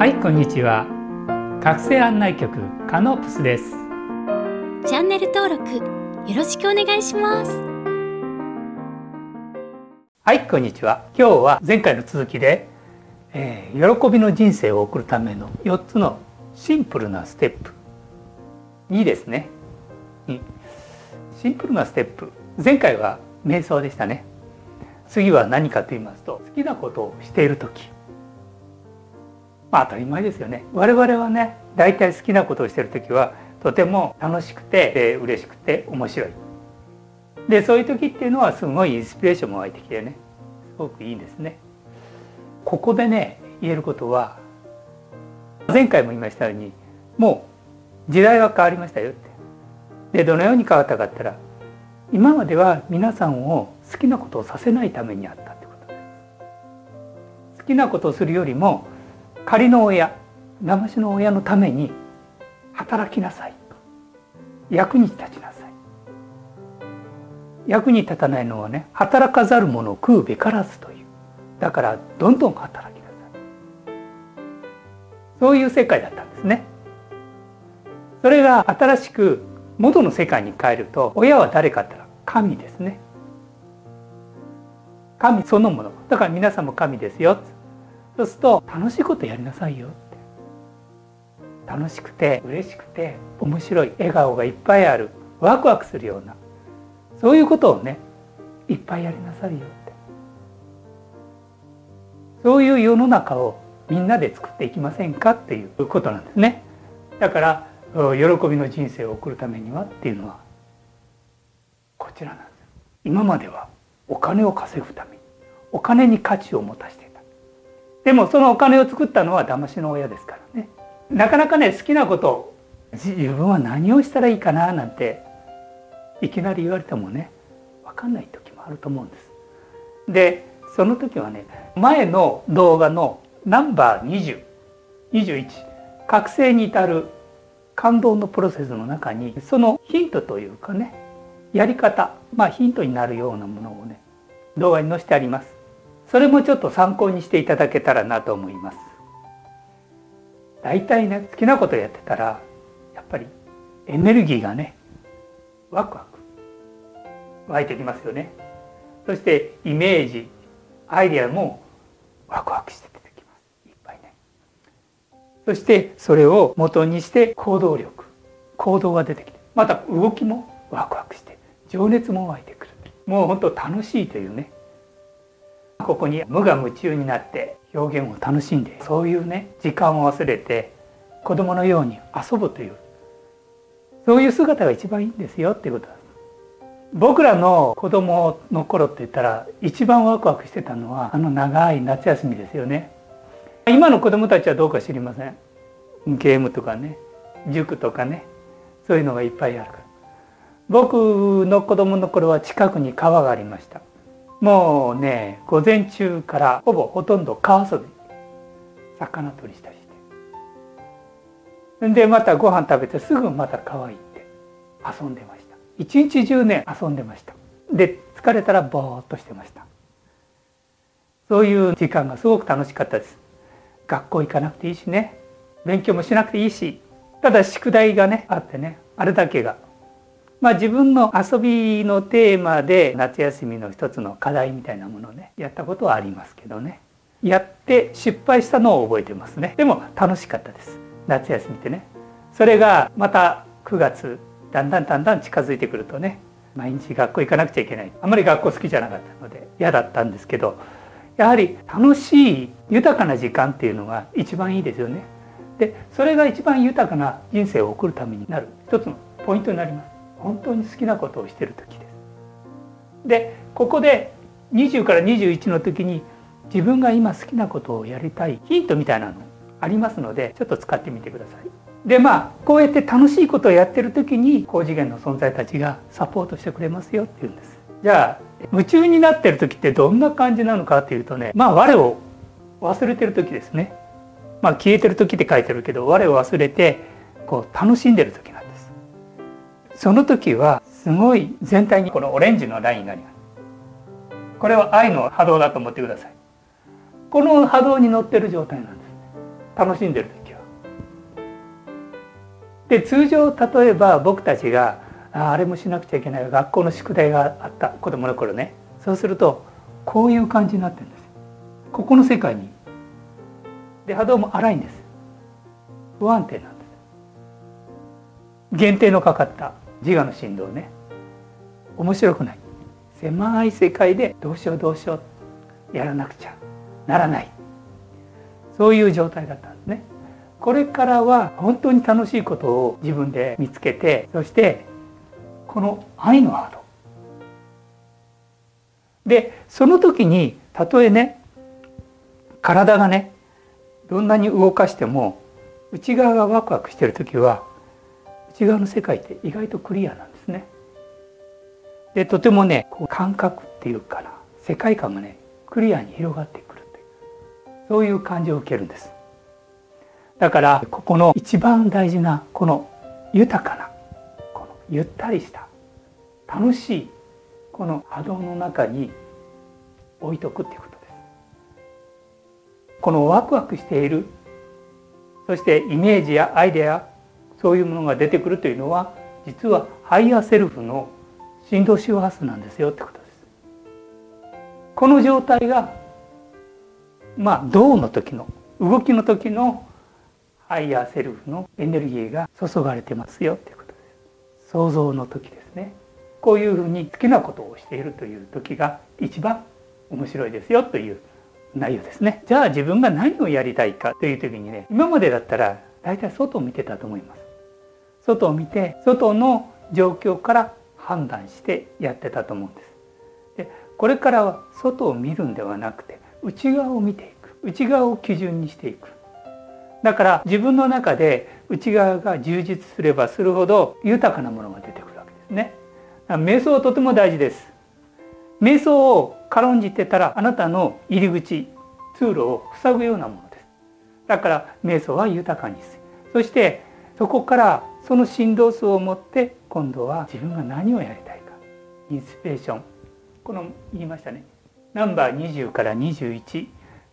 はいこんにちは。覚醒案内局カノープスです。チャンネル登録よろしくお願いします。はいこんにちは。今日は前回の続きで、えー、喜びの人生を送るための4つのシンプルなステップ。2ですね。2シンプルなステップ。前回は瞑想でしたね。次は何かと言いますと好きなことをしている時まあ当たり前ですよね。我々はね大体好きなことをしている時はとても楽しくて、えー、嬉しくて面白い。でそういう時っていうのはすごいインスピレーションも湧いてきてね。すごくいいんですね。ここでね言えることは前回も言いましたようにもう時代は変わりましたよって。でどのように変わったかったら今までは皆さんを好きなことをさせないためにあったってことです。好きなことをするよりも仮の親騙しの親のために働きなさい。役に立ちなさい。役に立たないのはね働かざる者を食うべからずという。だからどんどん働きなさい。そういう世界だったんですね。それが新しく元の世界に変えると親は誰かって言ったら神ですね。神そのもの。だから皆さんも神ですよ。そうすると楽しいことやりなさいよって。楽しくて嬉しくて面白い笑顔がいっぱいあるワクワクするようなそういうことをねいっぱいやりなさいよって。そういう世の中をみんなで作っていきませんかっていうことなんですね。だから喜びの人生を送るためにはっていうのはこちらなんです。今まではお金を稼ぐためにお金に価値を持たせていたでもそのお金を作ったのは騙しの親ですからね。なかなかね好きなこと自分は何をしたらいいかななんていきなり言われてもね分かんない時もあると思うんです。でその時はね前の動画のナンバー2021覚醒に至る感動のプロセスの中にそのヒントというかねやり方まあヒントになるようなものをね動画に載せてあります。それもちょっと参考にしていただけたらなと思います。大体ね好きなことやってたらやっぱりエネルギーがねワクワク湧いてきますよね。そしてイメージアイデアもワクワクして出てきます。いっぱいね。そしてそれを元にして行動力行動が出てきてまた動きもワクワクして情熱も湧いてくる。もう本当楽しいというねここに無我夢中になって表現を楽しんでそういうね時間を忘れて子供のように遊ぶというそういう姿が一番いいんですよっていうこと僕らの子供の頃って言ったら一番ワクワクしてたのはあの長い夏休みですよね。今の子供たちはどうか知りません。ゲームとかね塾とかねそういうのがいっぱいあるから。僕の子供の頃は近くに川がありました。もうね午前中からほぼほとんど川遊び魚取りしたりして。んでまたご飯食べてすぐまた川行って遊んでました。一日中ね遊んでました。で疲れたらぼーっとしてました。そういう時間がすごく楽しかったです。学校行かなくていいしね。勉強もしなくていいし。ただ宿題がねあってねあれだけがまあ、自分の遊びのテーマで夏休みの一つの課題みたいなものをねやったことはありますけどね。やって失敗したのを覚えてますね。でも楽しかったです。夏休みってね。それがまた9月だんだんだんだん近づいてくるとね毎日学校行かなくちゃいけない。あんまり学校好きじゃなかったので嫌だったんですけどやはり楽しい豊かな時間っていうのが一番いいですよね。でそれが一番豊かな人生を送るためになる。一つのポイントになります。本当に好きなことをしてる時です。でここで20から21の時に自分が今好きなことをやりたいヒントみたいなのありますのでちょっと使ってみてください。でまあこうやって楽しいことをやってる時に高次元の存在たちがサポートしてくれますよっていうんです。じゃあ夢中になってる時ってどんな感じなのかっていうとねまあ我を忘れてる時ですね。まあ消えてる時って書いてるけど我を忘れてこう楽しんでる時。その時はすごい全体にこのオレンジのラインがあります。これは愛の波動だと思ってください。この波動に乗ってる状態なんです。ね楽しんでる時は。で通常例えば僕たちがああれもしなくちゃいけない学校の宿題があった子供の頃ね。そうするとこういう感じになってるんです。ここの世界に。で波動も荒いんです。不安定なんです。限定のかかった。自我の振動ね。面白くない。狭い世界でどうしようどうしようやらなくちゃならない。そういう状態だったんですね。これからは本当に楽しいことを自分で見つけてそしてこの愛のハードでその時にたとえね体がねどんなに動かしても内側がワクワクしてる時は内側の世界って意外とクリアなんですね。でとてもね感覚っていうかな世界観がねクリアに広がってくるというそういう感じを受けるんです。だからここの一番大事なこの豊かなこのゆったりした楽しいこの波動の中に置いとくっていうことです。このワクワクしているそしてイメージやアイデアそういうものが出てくるというのは実はハイヤーセルフの振動周波数なんですよってことです。この状態がまあ動の時の動きの時のハイヤーセルフのエネルギーが注がれてますよっていうことです。想像の時ですね。こういうふうに好きなことをしているという時が一番面白いですよという内容ですね。じゃあ自分が何をやりたいかという時にね今までだったら大体外を見てたと思います。外を見て外の状況から判断してやってたと思うんです。でこれからは外を見るんではなくて内側を見ていく。内側を基準にしていく。だから自分の中で内側が充実すればするほど豊かなものが出てくるわけですね。瞑想はとても大事です。瞑想を軽んじてたらあなたの入り口通路を塞ぐようなものです。だから瞑想は豊かにする。そしてそこからその振動数を持って今度は自分が何をやりたいか。インスピレーション。この言いましたね。ナンバー20から21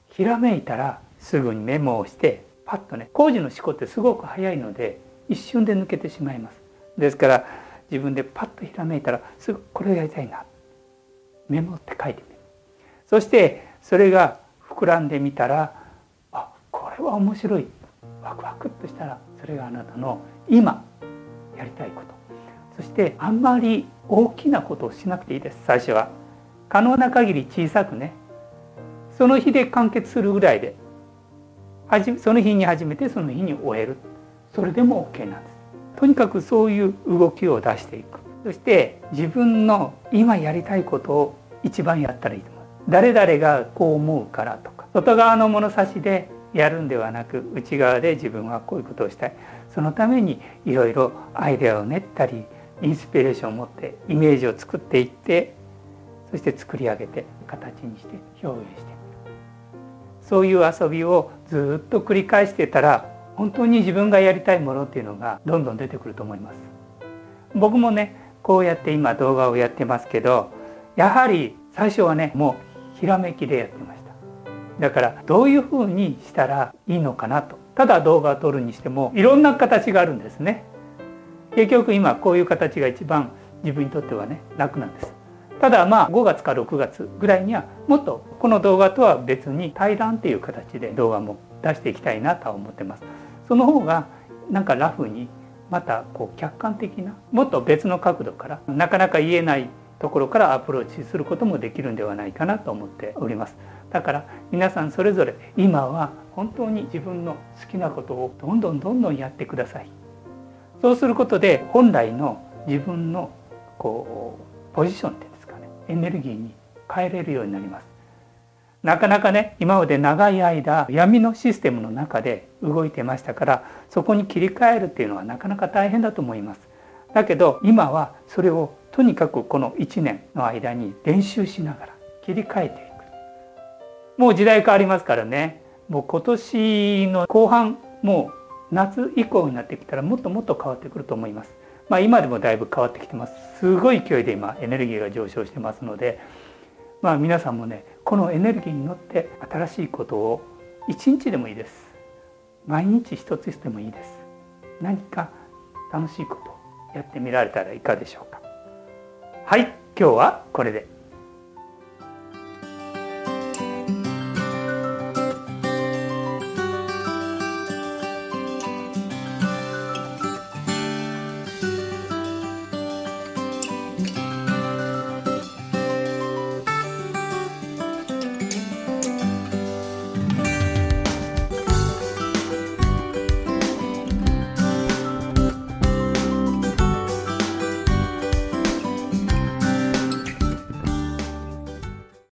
ひらめいたらすぐにメモをしてパッとね工事の思考ってすごく早いので一瞬で抜けてしまいます。ですから自分でパッとひらめいたらすぐこれをやりたいな。メモって書いてみる。そしてそれが膨らんでみたらあこれは面白い。ワクワクっとしたらそれがあなたの今。やりたいこと。そしてあんまり大きなことをしなくていいです。最初は。可能な限り小さくね。その日で完結するぐらいで。その日に始めてその日に終える。それでも OK なんです。とにかくそういう動きを出していく。そして自分の今やりたいことを一番やったらいいと思う。誰々がこう思うからとか。外側の物差しでやるんではなく内側で自分はこういうことをしたい。そのためにいろいろアイデアを練ったりインスピレーションを持ってイメージを作っていってそして作り上げて形にして表現して。そういう遊びをずっと繰り返してたら本当に自分がやりたいものっていうのがどんどん出てくると思います。僕もねこうやって今動画をやってますけどやはり最初はねもうひらめきでやってました。だからどういうふうにしたらいいのかなと。ただ動画を撮るにしてもいろんな形があるんですね。結局今こういう形が一番自分にとってはね楽なんです。ただまあ5月か6月ぐらいにはもっとこの動画とは別に対談っていう形で動画も出していきたいなとは思ってます。その方がなんかラフにまたこう客観的なもっと別の角度からなかなか言えないところからアプローチすることもできるんではないかなと思っております。だから皆さんそれぞれ今は本当に自分の好きなことをどんどんどんどんやってください。そうすることで本来の自分のこうポジションっていうんですかねエネルギーに変えれるようになります。なかなかね今まで長い間闇のシステムの中で動いてましたからそこに切り替えるっていうのはなかなか大変だと思います。だけど今はそれをとにかくこの1年の間に練習しながら切り替えていくもう時代変わりますからね。もう今年の後半もう夏以降になってきたらもっともっと変わってくると思います。まあ今でもだいぶ変わってきてます。すごい勢いで今エネルギーが上昇してますのでまあ皆さんもねこのエネルギーに乗って新しいことを一日でもいいです。毎日一つしてもいいです。何か楽しいことやってみられたらいかがでしょうか。はい今日はこれで。